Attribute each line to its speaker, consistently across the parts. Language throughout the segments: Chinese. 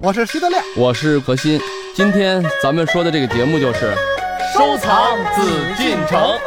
Speaker 1: 我是徐德亮，
Speaker 2: 我是何鑫。今天咱们说的这个节目就是
Speaker 3: 收藏紫禁城。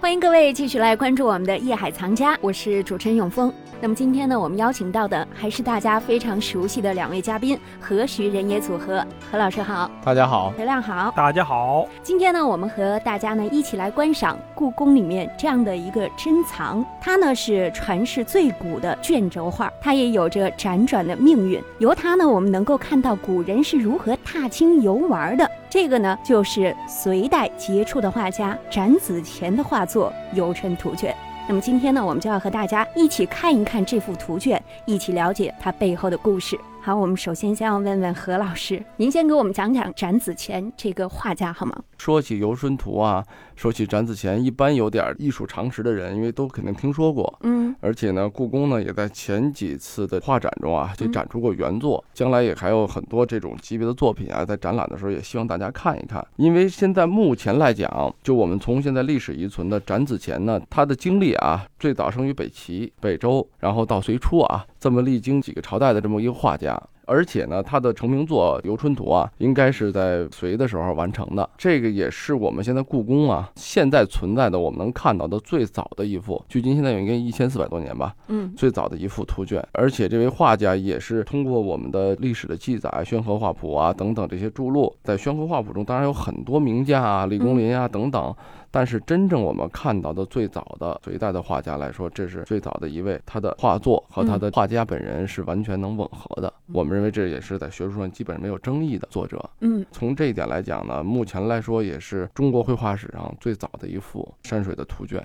Speaker 4: 欢迎各位继续来关注我们的《夜海藏家》，我是主持人永峰。那么今天呢，我们邀请到的还是大家非常熟悉的两位嘉宾何徐人也组合。何老师好，
Speaker 2: 大家好，
Speaker 4: 德亮好，
Speaker 1: 大家好。
Speaker 4: 今天呢，我们和大家呢一起来观赏故宫里面这样的一个珍藏，它呢是传世最古的卷轴画，它也有着辗转的命运。由它呢，我们能够看到古人是如何踏青游玩的。这个呢，就是隋代杰出的画家展子虔的画作《游春图卷》。那么今天呢，我们就要和大家一起看一看这幅图卷，一起了解它背后的故事。好，我们首先先要问问何老师，您先给我们讲讲展子虔这个画家好吗？
Speaker 2: 说起游春图啊，说起展子虔，一般有点艺术常识的人，因为都肯定听说过。
Speaker 4: 嗯，
Speaker 2: 而且呢，故宫呢也在前几次的画展中啊，就展出过原作，将来也还有很多这种级别的作品啊，在展览的时候也希望大家看一看。因为现在目前来讲，就我们从现在历史遗存的展子虔呢，他的经历啊，最早生于北齐、北周，然后到隋初啊，这么历经几个朝代的这么一个画家。而且呢，他的成名作《游春图》啊，应该是在隋的时候完成的。这个也是我们现在故宫啊，现在存在的我们能看到的最早的一幅，距今现在有应该一千四百多年吧。
Speaker 4: 嗯，
Speaker 2: 最早的一幅图卷。而且这位画家也是通过我们的历史的记载，《宣和画谱》啊等等这些著录，在《宣和画谱》中，当然有很多名家啊，李公麟啊等等。但是真正我们看到的最早的隋代的画家来说，这是最早的一位，他的画作和他的画家本人是完全能吻合的。我们认为这也是在学术上基本没有争议的作者。
Speaker 4: 嗯，
Speaker 2: 从这一点来讲呢，目前来说也是中国绘画史上最早的一幅山水的图卷。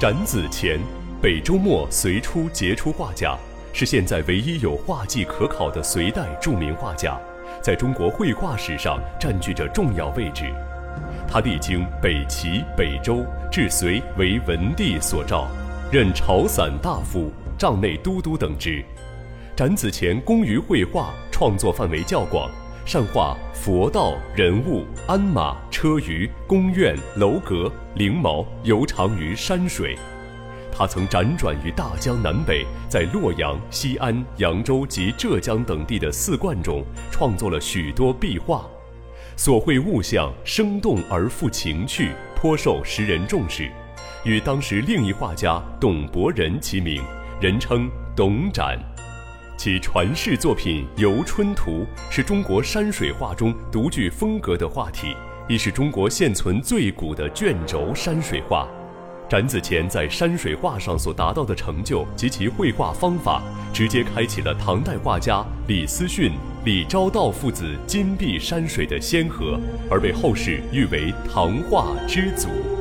Speaker 5: 展子虔，北周末隋初杰出画家。是现在唯一有画迹可考的隋代著名画家，在中国绘画史上占据着重要位置。他历经北齐、北周，至隋为文帝所召，任朝散大夫、帐内都督等职。展子虔工于绘画，创作范围较广，善画佛道、人物、鞍马、车舆、宫苑、楼阁、灵毛，游长于山水。他曾辗转于大江南北，在洛阳、西安、扬州及浙江等地的寺观中创作了许多壁画，所绘物象生动而富情趣，颇受时人重视，与当时另一画家董伯仁齐名，人称董展。其传世作品《游春图》是中国山水画中独具风格的画体，亦是中国现存最古的卷轴山水画。展子虔在山水画上所达到的成就及其绘画方法，直接开启了唐代画家李思训、李昭道父子金碧山水的先河，而被后世誉为唐画之祖。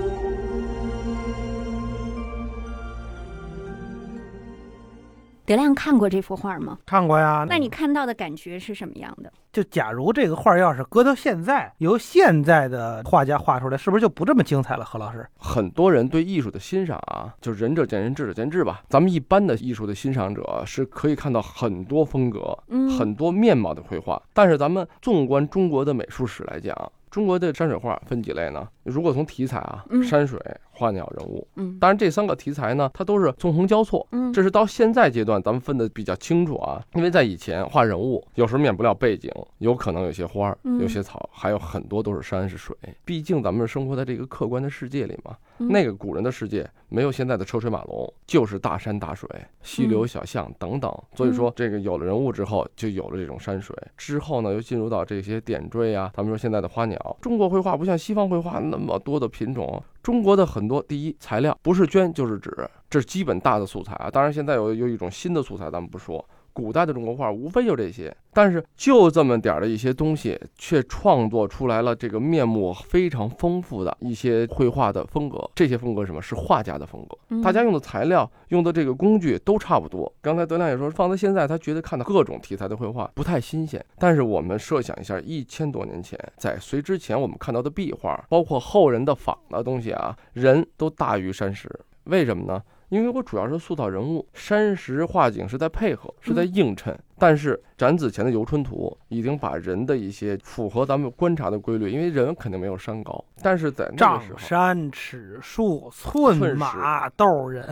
Speaker 4: 德亮看过这幅画吗？
Speaker 1: 看过呀。
Speaker 4: 那你看到的感觉是什么样的？
Speaker 1: 就假如这个画要是搁到现在，由现在的画家画出来，是不是就不这么精彩了？何老师，
Speaker 2: 很多人对艺术的欣赏啊，就仁者见仁，智者见智吧。咱们一般的艺术的欣赏者是可以看到很多风格、很多面貌的绘画，但是咱们纵观中国的美术史来讲，中国的山水画分几类呢？如果从题材啊，山水。花鸟人物，
Speaker 4: 嗯，
Speaker 2: 当然这三个题材呢，它都是纵横交错，
Speaker 4: 嗯，
Speaker 2: 这是到现在阶段咱们分的比较清楚啊。因为在以前画人物，有时候免不了背景，有可能有些花，有些草，还有很多都是山是水。毕竟咱们生活在这个客观的世界里嘛，那个古人的世界没有现在的车水马龙，就是大山大水、溪流小巷等等。所以说，这个有了人物之后，就有了这种山水。之后呢，又进入到这些点缀啊，咱们说现在的花鸟。中国绘画不像西方绘画那么多的品种。中国的很多第一材料不是绢就是纸，这是基本大的素材啊。当然现在有有一种新的素材，咱们不说。古代的中国画无非就这些，但是就这么点儿的一些东西，却创作出来了这个面目非常丰富的一些绘画的风格。这些风格什么是画家的风格？大家用的材料、用的这个工具都差不多。刚才德亮也说，放在现在，他觉得看到各种题材的绘画不太新鲜。但是我们设想一下，一千多年前，在隋之前，我们看到的壁画，包括后人的仿的东西啊，人都大于山石。为什么呢？因为我主要是塑造人物，山石画景是在配合，是在映衬。但是展子前的游春图已经把人的一些符合咱们观察的规律，因为人肯定没有山高，但是在那
Speaker 1: 丈
Speaker 2: 个时候，
Speaker 1: 山、尺树、寸
Speaker 2: 寸
Speaker 1: 马、斗人，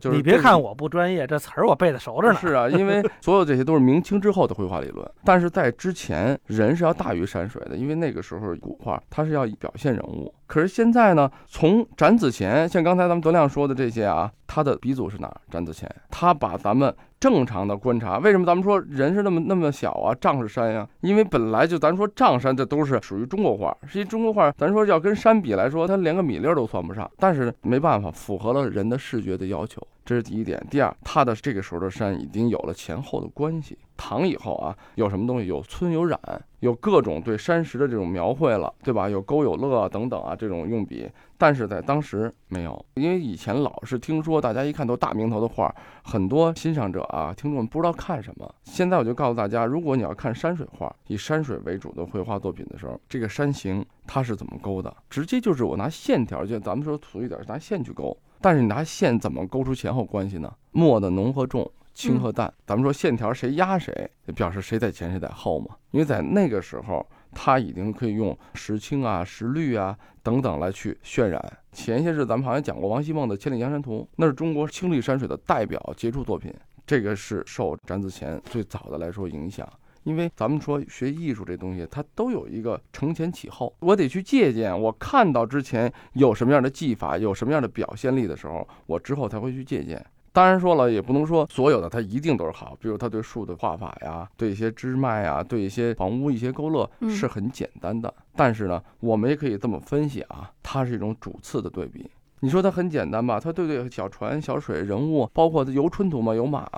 Speaker 2: 就是
Speaker 1: 你别看我不专业，这词儿我背的熟着呢。
Speaker 2: 是啊，因为 所有这些都是明清之后的绘画理论，但是在之前，人是要大于山水的，因为那个时候古画它是要表现人物。可是现在呢，从展子虔，像刚才咱们德亮说的这些啊，他的鼻祖是哪儿？展子虔，他把咱们正常的观察，为什么咱们说人是那么那么小啊？丈是山呀、因为本来就咱说丈山，这都是属于中国画，实际中国画，咱说要跟山比来说，它连个米粒都算不上。但是没办法，符合了人的视觉的要求。这是第一点。第二，它的这个时候的山已经有了前后的关系。唐以后啊，有什么东西？有皴有染，有各种对山石的这种描绘了，对吧？有勾有勒等等啊这种用笔，但是在当时没有，因为以前老是听说大家一看都大名头的画，很多欣赏者啊、听众不知道看什么。现在我就告诉大家，如果你要看山水画，以山水为主的绘画作品的时候，这个山形它是怎么勾的？直接就是我拿线条，就咱们说俗一点，拿线去勾。但是你拿线怎么勾出前后关系呢？墨的浓和重，轻和淡。咱们说线条谁压谁，就表示谁在前谁在后嘛。因为在那个时候，他已经可以用石青啊、石绿啊等等来去渲染。前些日咱们好像讲过王希孟的《千里江山图》，那是中国青绿山水的代表杰出作品。这个是受展子虔最早的来说影响。因为咱们说学艺术这东西，它都有一个承前启后，我得去借鉴。我看到之前有什么样的技法，有什么样的表现力的时候，我之后才会去借鉴。当然说了，也不能说所有的它一定都是好，比如他对树的画法呀，对一些枝脉啊，对一些房屋一些勾勒
Speaker 4: 嗯
Speaker 2: 是很简单的。但是呢，我们也可以这么分析啊，它是一种主次的对比。你说它很简单吧？它对对小船、小水、人物，包括游春图嘛，有马、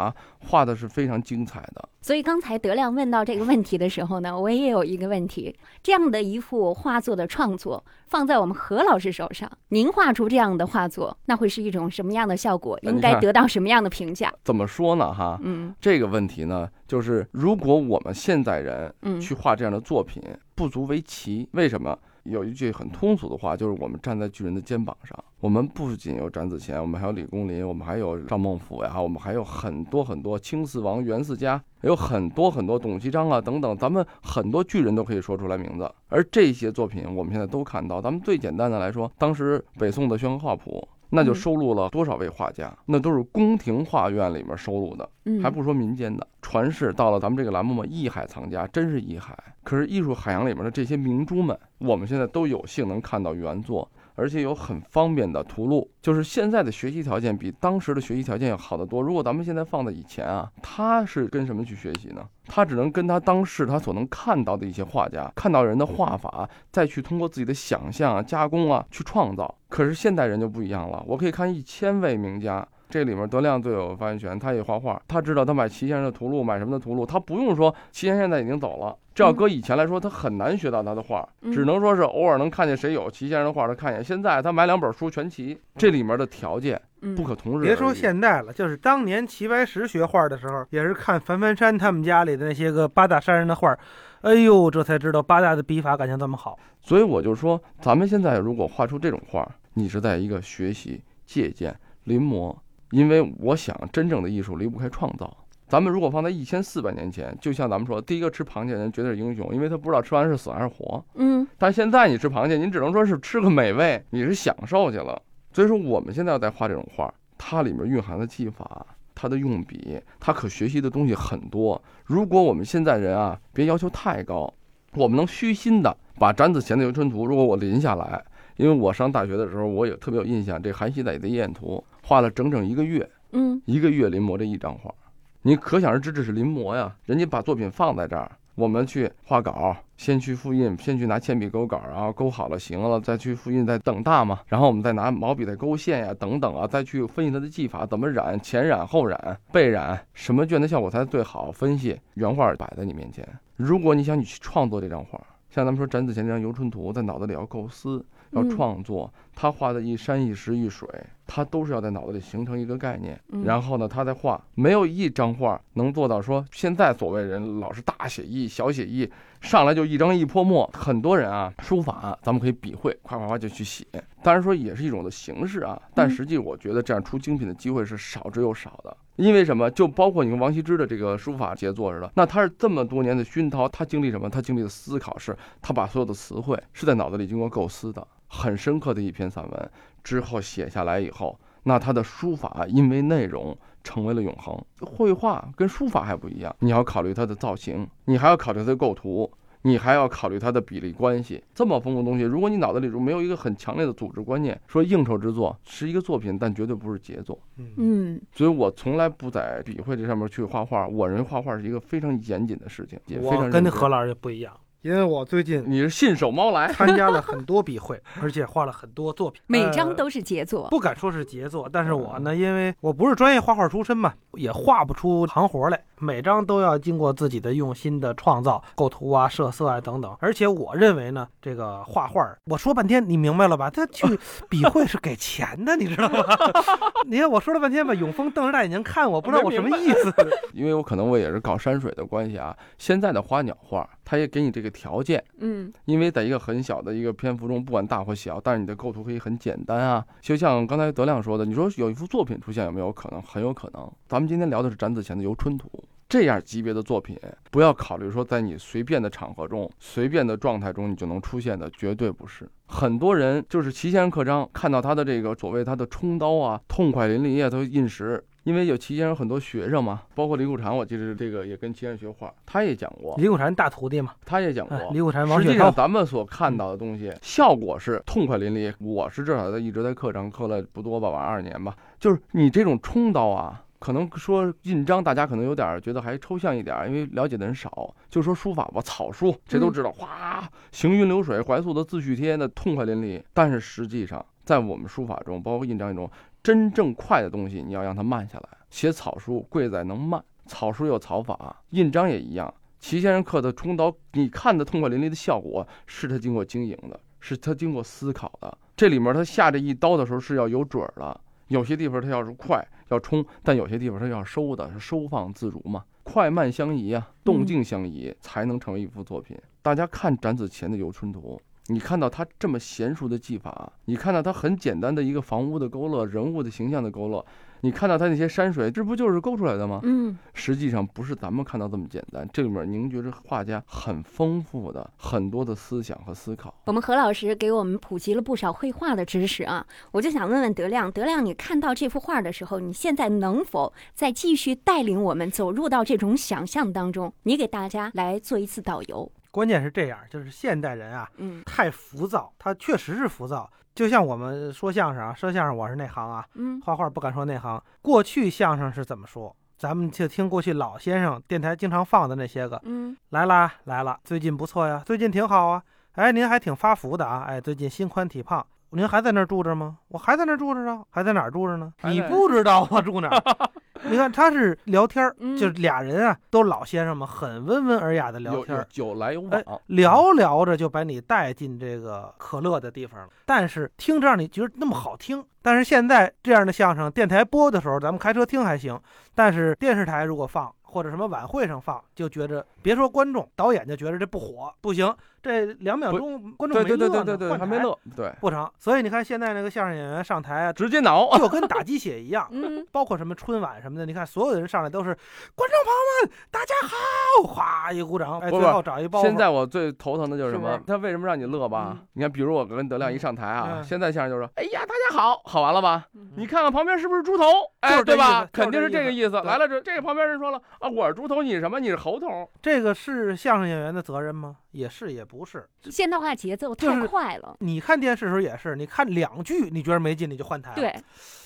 Speaker 2: 画的是非常精彩的。
Speaker 4: 所以刚才德亮问到这个问题的时候呢，我也有一个问题：这样的一幅画作的创作放在我们何老师手上，您画出这样的画作，那会是一种什么样的效果？应该得到什么样的评价？
Speaker 2: 怎么说呢？哈，
Speaker 4: 嗯
Speaker 2: 这个问题呢，就是如果我们现在人
Speaker 4: 嗯
Speaker 2: 去画这样的作品，不足为奇。为什么？有一句很通俗的话，就是我们站在巨人的肩膀上。我们不仅有展子虔，我们还有李公麟，我们还有赵孟俯呀，我们还有很多很多青四王、袁四家，有很多很多董其昌啊等等，咱们很多巨人都可以说出来名字。而这些作品，我们现在都看到。咱们最简单的来说，当时北宋的《宣和画谱》。那就
Speaker 4: 嗯
Speaker 2: 收录了多少位画家？那都是宫廷画院里面收录的。
Speaker 4: 嗯，
Speaker 2: 还不说民间的传世，到了咱们这个栏目嘛，艺海藏家，真是艺海。可是艺术海洋里面的这些明珠们，我们现在都有幸能看到原作，而且有很方便的图录。就是现在的学习条件比当时的学习条件要好得多。如果咱们现在放在以前啊，他是跟什么去学习呢？他只能跟他当时他所能看到的一些画家，看到人的画法，再去通过自己的想象啊、加工啊去创造。可是现代人就不一样了，我可以看一千位名家。这里面德亮最有发言权，他也画画，他知道他买齐先生的图录，买什么的图录，他不用说齐先生现在已经走了。这要搁以前来说，他很难学到他的画，
Speaker 4: 嗯
Speaker 2: 只能说是偶尔能看见谁有齐先生的画，他看一眼。现在他买两本书全齐，这里面的条件
Speaker 4: 嗯
Speaker 2: 不可同日而语。
Speaker 1: 别说现代了，就是当年齐白石学画的时候，也是看樊樊山他们家里的那些个八大山人的画，哎呦，这才知道八大的笔法感情这么好。
Speaker 2: 所以我就说，咱们现在如果画出这种画，你是在一个学习、借鉴、临摹，因为我想真正的艺术离不开创造。咱们如果放在一千四百年前，就像咱们说，第一个吃螃蟹的人绝对是英雄，因为他不知道吃完是死还是活。
Speaker 4: 嗯
Speaker 2: 但现在你吃螃蟹，你只能说是吃个美味，你是享受去了。所以说，我们现在要在画这种画，它里面蕴含的技法、它的用笔、它可学习的东西很多。如果我们现在人啊，别要求太高，我们能虚心的把展子虔的《游春图》，如果我临下来，因为我上大学的时候，我也特别有印象，这韩熙载的《夜宴图》画了整整一个月，
Speaker 4: 嗯
Speaker 2: 一个月临摹这一张画，你可想而知这是临摹呀。人家把作品放在这儿，我们去画稿，先去复印，先去拿铅笔勾稿，然后勾好了行了，再去复印，再等大嘛。然后我们再拿毛笔再勾线呀，等等啊，再去分析它的技法，怎么染，前染后染，背染，什么卷的效果才最好。分析原画摆在你面前，如果你想你去创作这张画，像咱们说展子虔这张《游春图》，在脑子里要构思，要
Speaker 4: 嗯。
Speaker 2: 创作，他画的一山一石一水，他都是要在脑子里形成一个概念，
Speaker 4: 嗯
Speaker 2: 然后呢，他在画。没有一张画能做到说，现在所谓人老是大写意、小写意，上来就一张一泼墨。很多人啊，书法咱们可以笔绘，夸夸夸就去写，当然说也是一种的形式啊，但
Speaker 4: 嗯
Speaker 2: 实际我觉得这样出精品的机会是少之又少的。因为什么？就包括你跟王羲之的这个书法杰作似的，那他是这么多年的熏陶，他经历什么？他经历的思考是，他把所有的词汇是在脑子里经过构思的，很深刻的一篇散文之后写下来以后，那他的书法因为内容成为了永恒。绘画跟书法还不一样，你要考虑它的造型，你还要考虑它的构图。你还要考虑它的比例关系，这么丰富的东西，如果你脑子里如没有一个很强烈的组织观念，说应酬之作是一个作品，但绝对不是杰作。
Speaker 4: 嗯，
Speaker 2: 所以我从来不在笔会这上面去画画。我认为画画是一个非常严谨的事情，也非常
Speaker 1: 我跟那何老师也不一样，因为我最近
Speaker 2: 你是信手猫来，
Speaker 1: 参加了很多笔会，而且画了很多作品，呃
Speaker 4: 每张都是杰作。
Speaker 1: 不敢说是杰作，但是我呢，因为我不是专业画画出身嘛，也画不出行活来，每张都要经过自己的用心的创造、构图啊、设色啊等等。而且我认为呢，这个画画，我说半天，你明白了吧？他去 笔会是给钱的，你知道吗？你看我说了半天吧，永峰瞪着大眼睛看我，不知道我什么意思。
Speaker 2: 因为我可能我也是搞山水的关系啊。现在的花鸟画，它也给你这个条件，
Speaker 4: 嗯
Speaker 2: 因为在一个很小的一个篇幅中，不管大或小，但是你的构图可以很简单啊。就像刚才德亮说的，你说有一幅作品出现有没有可能？很有可能。咱们今天聊的是展子虔的《游春图》。这样级别的作品，不要考虑说在你随便的场合中、随便的状态中你就能出现的，绝对不是。很多人就是齐先生刻章，看到他的这个所谓他的冲刀啊，痛快淋漓啊，都印石。因为有齐先生很多学生嘛，包括李谷禅，我记得这个也跟齐先生学画，他也讲过，
Speaker 1: 李谷禅大徒弟嘛，
Speaker 2: 他也讲过
Speaker 1: 哎，李谷禅、王
Speaker 2: 实际上咱们所看到的东西，效果是痛快淋漓。我是至少在一直在课上刻了不多吧，晚二年吧。就是你这种冲刀啊，可能说印章，大家可能有点觉得还抽象一点，因为了解的人少。就说书法吧，草书谁都知道，哗，行云流水，怀素的自序帖那痛快淋漓。但是实际上，在我们书法中，包括印章中，真正快的东西，你要让它慢下来。写草书贵在能慢，草书有草法，印章也一样。齐先生刻的冲刀，你看的痛快淋漓的效果，是他经过经营的，是他经过思考的。这里面他下这一刀的时候是要有准儿的，有些地方它要是快要冲，但有些地方它要收的，是收放自如嘛，快慢相宜啊，动静相宜，才能成为一幅作品。大家看展子虔的《游春图》。你看到他这么娴熟的技法，你看到他很简单的一个房屋的勾勒、人物的形象的勾勒，你看到他那些山水，这不就是勾出来的吗？
Speaker 4: 嗯
Speaker 2: 实际上不是咱们看到这么简单，这里面凝聚着画家很丰富的很多的思想和思考。
Speaker 4: 我们何老师给我们普及了不少绘画的知识啊，我就想问问德亮，德亮，你看到这幅画的时候，你现在能否再继续带领我们走入到这种想象当中？你给大家来做一次导游。
Speaker 1: 关键是这样，就是现代人啊，
Speaker 4: 嗯
Speaker 1: 太浮躁，他确实是浮躁。就像我们说相声啊，说相声我是内行啊，
Speaker 4: 嗯
Speaker 1: 画画不敢说内行。过去相声是怎么说？咱们就听过去老先生电台经常放的那些个，
Speaker 4: 嗯
Speaker 1: 来啦来啦，最近不错呀，最近挺好啊。哎，您还挺发福的啊，哎，最近心宽体胖。您还在那儿住着吗？我还在那儿住着呢，还在哪儿住着呢？你不知道我住哪儿？你看他是聊天儿，
Speaker 4: 嗯
Speaker 1: 就是俩人啊，都老先生嘛，很温文尔雅的聊天儿
Speaker 2: 有。来有
Speaker 1: 哎
Speaker 2: 往，
Speaker 1: 聊聊着就把你带进这个可乐的地方了，但是听着让你觉得那么好听。但是现在这样的相声，电台播的时候，咱们开车听还行，但是电视台如果放或者什么晚会上放，就觉着别说观众，导演就觉着这不火，不行，这两秒钟观众
Speaker 2: 对
Speaker 1: 没乐呢，
Speaker 2: 对对对对还没乐，对，
Speaker 1: 不成。所以你看现在那个相声演员上台啊，
Speaker 2: 直接挠。
Speaker 1: 就跟打鸡血一样。
Speaker 4: 嗯
Speaker 1: 包括什么春晚什么的，你看所有的人上来都是观众朋友们，大家好，哗一鼓掌，哎，最后找一包袱。
Speaker 2: 现在我最头疼的就是什么
Speaker 1: 是是？
Speaker 2: 他为什么让你乐吧
Speaker 1: 嗯？
Speaker 2: 你看，比如我跟德亮一上台啊，
Speaker 1: 嗯
Speaker 2: 现在相声就说：“哎呀，大家好，好完了吧？
Speaker 4: 嗯
Speaker 2: 你看看旁边是不是猪头？
Speaker 1: 就
Speaker 2: 哎，
Speaker 1: 是
Speaker 2: 对吧？肯定是
Speaker 1: 这
Speaker 2: 个意思。来了这这个旁边人说了啊，我是猪头，你是什么？你是猴头。
Speaker 1: 这个是相声演员的责任吗？也是，也不是。
Speaker 4: 现代化节奏太快了。
Speaker 1: 你看电视的时候也是，你看两句你觉得没劲，你就换台了。，
Speaker 4: 对，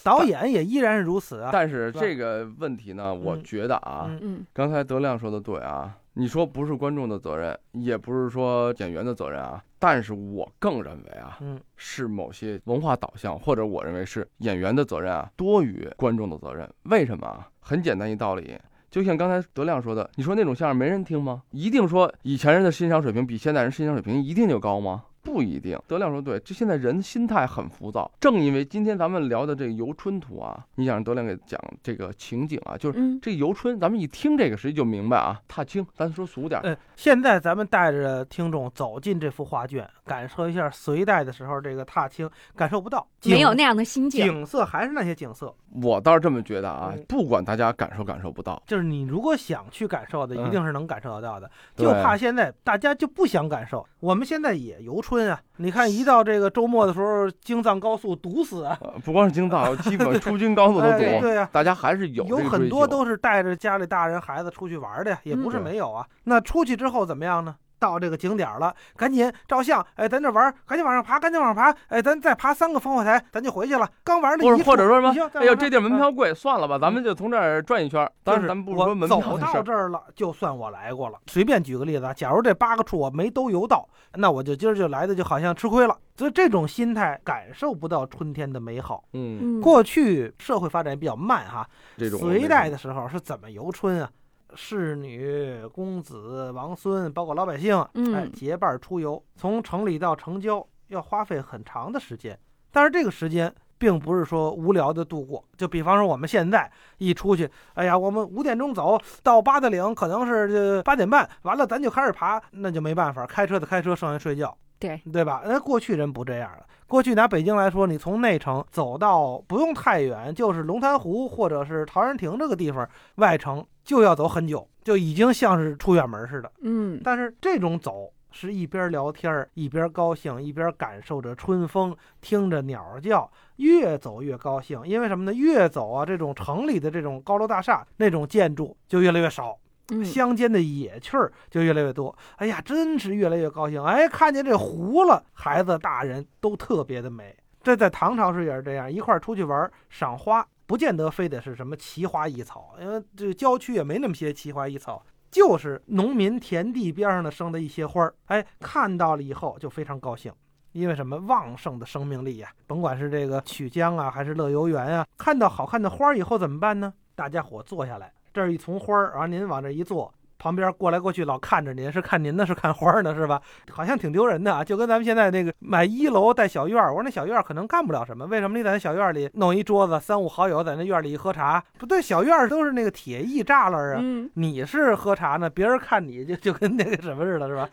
Speaker 1: 导演也依然是如此啊。
Speaker 2: 但是这个问题呢，我
Speaker 1: 嗯
Speaker 2: 觉得啊，
Speaker 1: 嗯
Speaker 4: 嗯
Speaker 2: 刚才德亮说的对啊，你说不是观众的责任，也不是说演员的责任啊，但是我更认为啊，
Speaker 1: 嗯，
Speaker 2: 是某些文化导向，或者我认为是演员的责任啊，多于观众的责任。为什么啊？很简单一道理。就像刚才德亮说的，你说那种相声没人听吗？一定说以前人的欣赏水平比现在人欣赏水平一定就高吗？不一定。德亮说对，这现在人心态很浮躁，正因为今天咱们聊的这个游春图啊，你想让德亮给讲这个情景啊，就是
Speaker 4: 嗯
Speaker 2: 这游春，咱们一听这个实际就明白啊，踏青，咱说俗点
Speaker 1: 现在咱们带着听众走进这幅画卷，感受一下隋代的时候这个踏青，感受不到，景
Speaker 4: 没有那样的心境。
Speaker 1: 景色还是那些景色，
Speaker 2: 我倒是这么觉得啊
Speaker 1: 嗯，
Speaker 2: 不管大家感受感受不到，
Speaker 1: 就是你如果想去感受的，
Speaker 2: 嗯
Speaker 1: 一定是能感受得到的。
Speaker 2: 对
Speaker 1: 就怕现在大家就不想感受。我们现在也游春啊，你看一到这个周末的时候，京藏高速堵死啊，
Speaker 2: 呃不光是京藏，基本出京高速都堵，
Speaker 1: 哎对呀、
Speaker 2: 大家还是有
Speaker 1: 有
Speaker 2: 这个追
Speaker 1: 很多都是带着家里大人孩子出去玩的呀，也不是
Speaker 2: 嗯
Speaker 1: 没有啊。那出去之后怎么样呢？到这个景点了，赶紧照相，哎，咱这玩儿，赶紧往上爬，赶紧往上爬，哎，咱再爬三个烽火台，咱就回去了。刚玩的
Speaker 2: 或者
Speaker 1: 一
Speaker 2: 或者说什么哎呦，这地儿门
Speaker 1: 哎
Speaker 2: 票贵，算了吧，咱们就从这儿转一圈儿。当
Speaker 1: 就是，
Speaker 2: 咱们不说门票
Speaker 1: 走
Speaker 2: 的事儿，
Speaker 1: 到这儿了，就算我来过了。随便举个例子啊，假如这八个处我没都游到，那我就今儿就来的就好像吃亏了。所以这种心态感受不到春天的美好。
Speaker 2: 嗯，
Speaker 4: 嗯，
Speaker 1: 过去社会发展比较慢哈，
Speaker 2: 这种
Speaker 1: 隋代的时候是怎么游春啊？侍女、公子、王孙，包括老百姓，
Speaker 4: 嗯
Speaker 1: 哎，结伴出游，从城里到城郊要花费很长的时间。但是这个时间并不是说无聊的度过，就比方说我们现在一出去，哎呀，我们五点钟走到八达岭，可能是这八点半，完了咱就开始爬，那就没办法，开车的开车，剩下睡觉。
Speaker 4: 对
Speaker 1: 对吧？那过去人不这样了。过去拿北京来说，你从内城走到不用太远，就是龙潭湖或者是陶然亭这个地方，外城就要走很久，就已经像是出远门似的。
Speaker 4: 嗯
Speaker 1: 但是这种走是一边聊天儿一边高兴，一边感受着春风，听着鸟儿叫，越走越高兴。因为什么呢？越走啊，这种城里的这种高楼大厦那种建筑就越来越少。
Speaker 4: 嗯，
Speaker 1: 乡间的野趣儿就越来越多。哎呀，真是越来越高兴！哎，看见这湖了，孩子大人都特别的美。这在唐朝时也是这样，一块儿出去玩赏花，不见得非得是什么奇花异草，因为这郊区也没那么些奇花异草，就是农民田地边上的生的一些花儿。哎，看到了以后就非常高兴。因为什么旺盛的生命力呀、甭管是这个曲江啊，还是乐游园啊，看到好看的花儿以后怎么办呢？大家伙坐下来，这儿一丛花儿，然后您往这一坐，旁边过来过去老看着您，是看您呢，是看花儿呢，是吧？好像挺丢人的啊，就跟咱们现在那个买一楼带小院儿，我说那小院儿可能干不了什么，为什么你在那小院儿里弄一桌子，三五好友在那院儿里一喝茶？不对，小院儿都是那个铁艺栅栏啊，
Speaker 4: 嗯
Speaker 1: 你是喝茶呢，别人看你就就跟那个什么似的，是吧？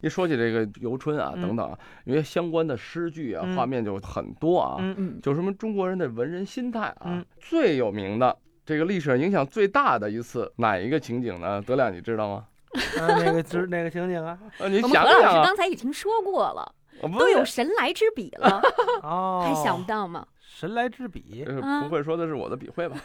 Speaker 2: 一说起这个游春啊
Speaker 1: 嗯
Speaker 2: 等等啊，因为相关的诗句啊、
Speaker 1: 嗯
Speaker 2: 画面就很多啊，
Speaker 1: 嗯
Speaker 4: 嗯
Speaker 2: 就什么中国人的文人心态啊，
Speaker 1: 嗯
Speaker 2: 最有名的这个历史上影响最大的一次哪一个情景呢？德亮，你知道吗？
Speaker 1: 啊，那个是哪个情景啊，
Speaker 2: 呃，你
Speaker 4: 我们何老师
Speaker 2: 想想啊，
Speaker 4: 刚才已经说过了，都有神来之笔了，
Speaker 1: 哦，
Speaker 4: 还想不到吗？
Speaker 1: 神来之笔，
Speaker 2: 不会说的是我的笔会吧？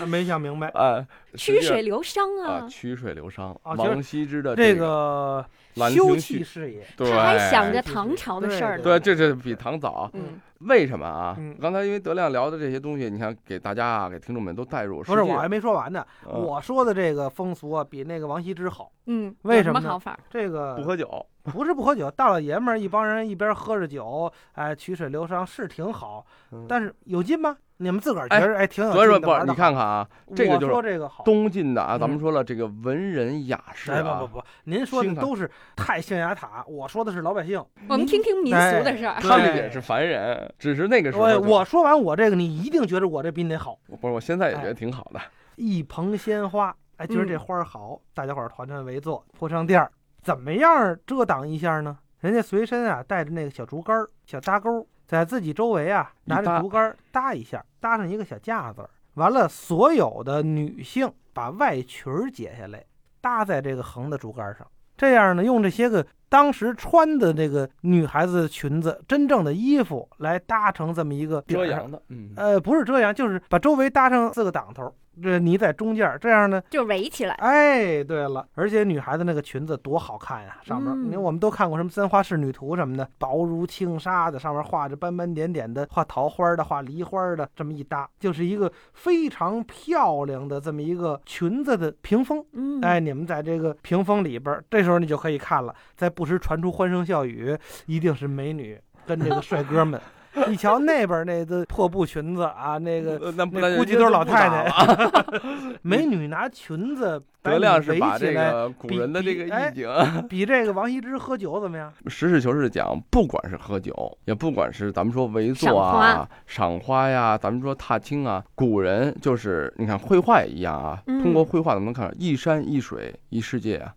Speaker 1: 啊没想明白。
Speaker 2: 哎，实际上
Speaker 4: 曲水流觞
Speaker 2: 啊，
Speaker 4: 啊，
Speaker 2: 曲水流觞，王羲之的
Speaker 1: 这
Speaker 2: 个
Speaker 1: 休憩事业，
Speaker 4: 他还想着唐朝的事儿呢。
Speaker 2: 对，这是比唐早。
Speaker 4: 嗯
Speaker 2: 为什么啊
Speaker 1: 嗯？
Speaker 2: 刚才因为德亮聊的这些东西，你看给大家啊，给听众们都带入。
Speaker 1: 不是我还没说完呢。
Speaker 2: 嗯
Speaker 1: 我说的这个风俗啊，比那个王羲之好。
Speaker 4: 嗯，
Speaker 1: 为什么呢
Speaker 4: 什么好法？
Speaker 1: 这个
Speaker 2: 不喝酒，
Speaker 1: 不是不喝酒，大老爷们儿一帮人一边喝着酒，哎，曲水流觞是挺好，
Speaker 2: 嗯
Speaker 1: 但是有劲吗？你们自个儿觉得哎挺有
Speaker 2: 所以说不你看看啊，这个就是
Speaker 1: 这个好。
Speaker 2: 东晋的啊，咱
Speaker 1: 嗯
Speaker 2: 们说了这个文人雅士啊
Speaker 1: 哎不，不不，您说的都是太象牙塔，我说的是老百姓。
Speaker 4: 我们听听民俗的事儿。
Speaker 2: 他们也是凡人，只是那个时候
Speaker 1: 我我说完我这个，你一定觉得我这比你那好。
Speaker 2: 不是，我现在也觉
Speaker 1: 哎
Speaker 2: 得挺好的。
Speaker 1: 一捧鲜花，哎，觉得这
Speaker 4: 嗯
Speaker 1: 花儿好，大家伙儿团团围坐，铺上垫儿，怎么样遮挡一下呢？人家随身啊带着那个小竹竿儿、小搭钩儿，在自己周围啊拿着竹竿搭一下，搭上一个小架子。完了，所有的女性把外裙儿解下来，搭在这个横的竹竿上。这样呢，用这些个当时穿的这个女孩子的裙子、真正的衣服来搭成这么一个
Speaker 2: 遮阳的，嗯，
Speaker 1: 呃，不是遮阳，就是把周围搭上四个挡头，这你在中间儿，这样呢，
Speaker 4: 就围起来。
Speaker 1: 哎，对了，而且女孩子那个裙子多好看呀，上面，
Speaker 4: 嗯
Speaker 1: 你看我们都看过什么《三花仕女图》什么的，薄如轻纱的，上面画着斑斑点点的，画桃花的，画梨花的，这么一搭，就是一个非常漂亮的这么一个裙子的屏风。
Speaker 4: 嗯，
Speaker 1: 哎，你们在这个屏风里边儿，这时候你就可以看了，在不时传出欢声笑语，一定是美女跟这个帅哥们一瞧那边那个破布裙子啊，那个
Speaker 2: 呃那
Speaker 1: 那估计都是老太太
Speaker 2: 太。
Speaker 1: 美女拿裙子 把
Speaker 2: 德亮是把，这个古人的这个意境，
Speaker 1: 比这个王羲之喝酒怎么样？
Speaker 2: 实事求是讲，不管是喝酒，也不管是咱们说围坐啊、赏花呀，咱们说踏青啊，古人就是你看绘画也一样啊，
Speaker 6: 嗯
Speaker 2: 通过绘画咱们能看一山一水一世界啊。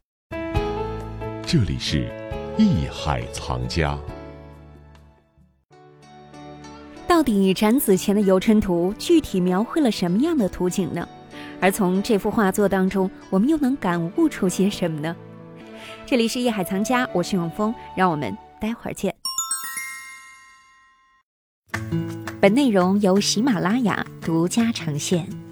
Speaker 7: 这里是艺海藏家。
Speaker 6: 到底展子虔的《游春图》具体描绘了什么样的图景呢？而从这幅画作当中，我们又能感悟出些什么呢？这里是夜海藏家，我是永峰，让我们待会儿见。本内容由喜马拉雅独家呈现。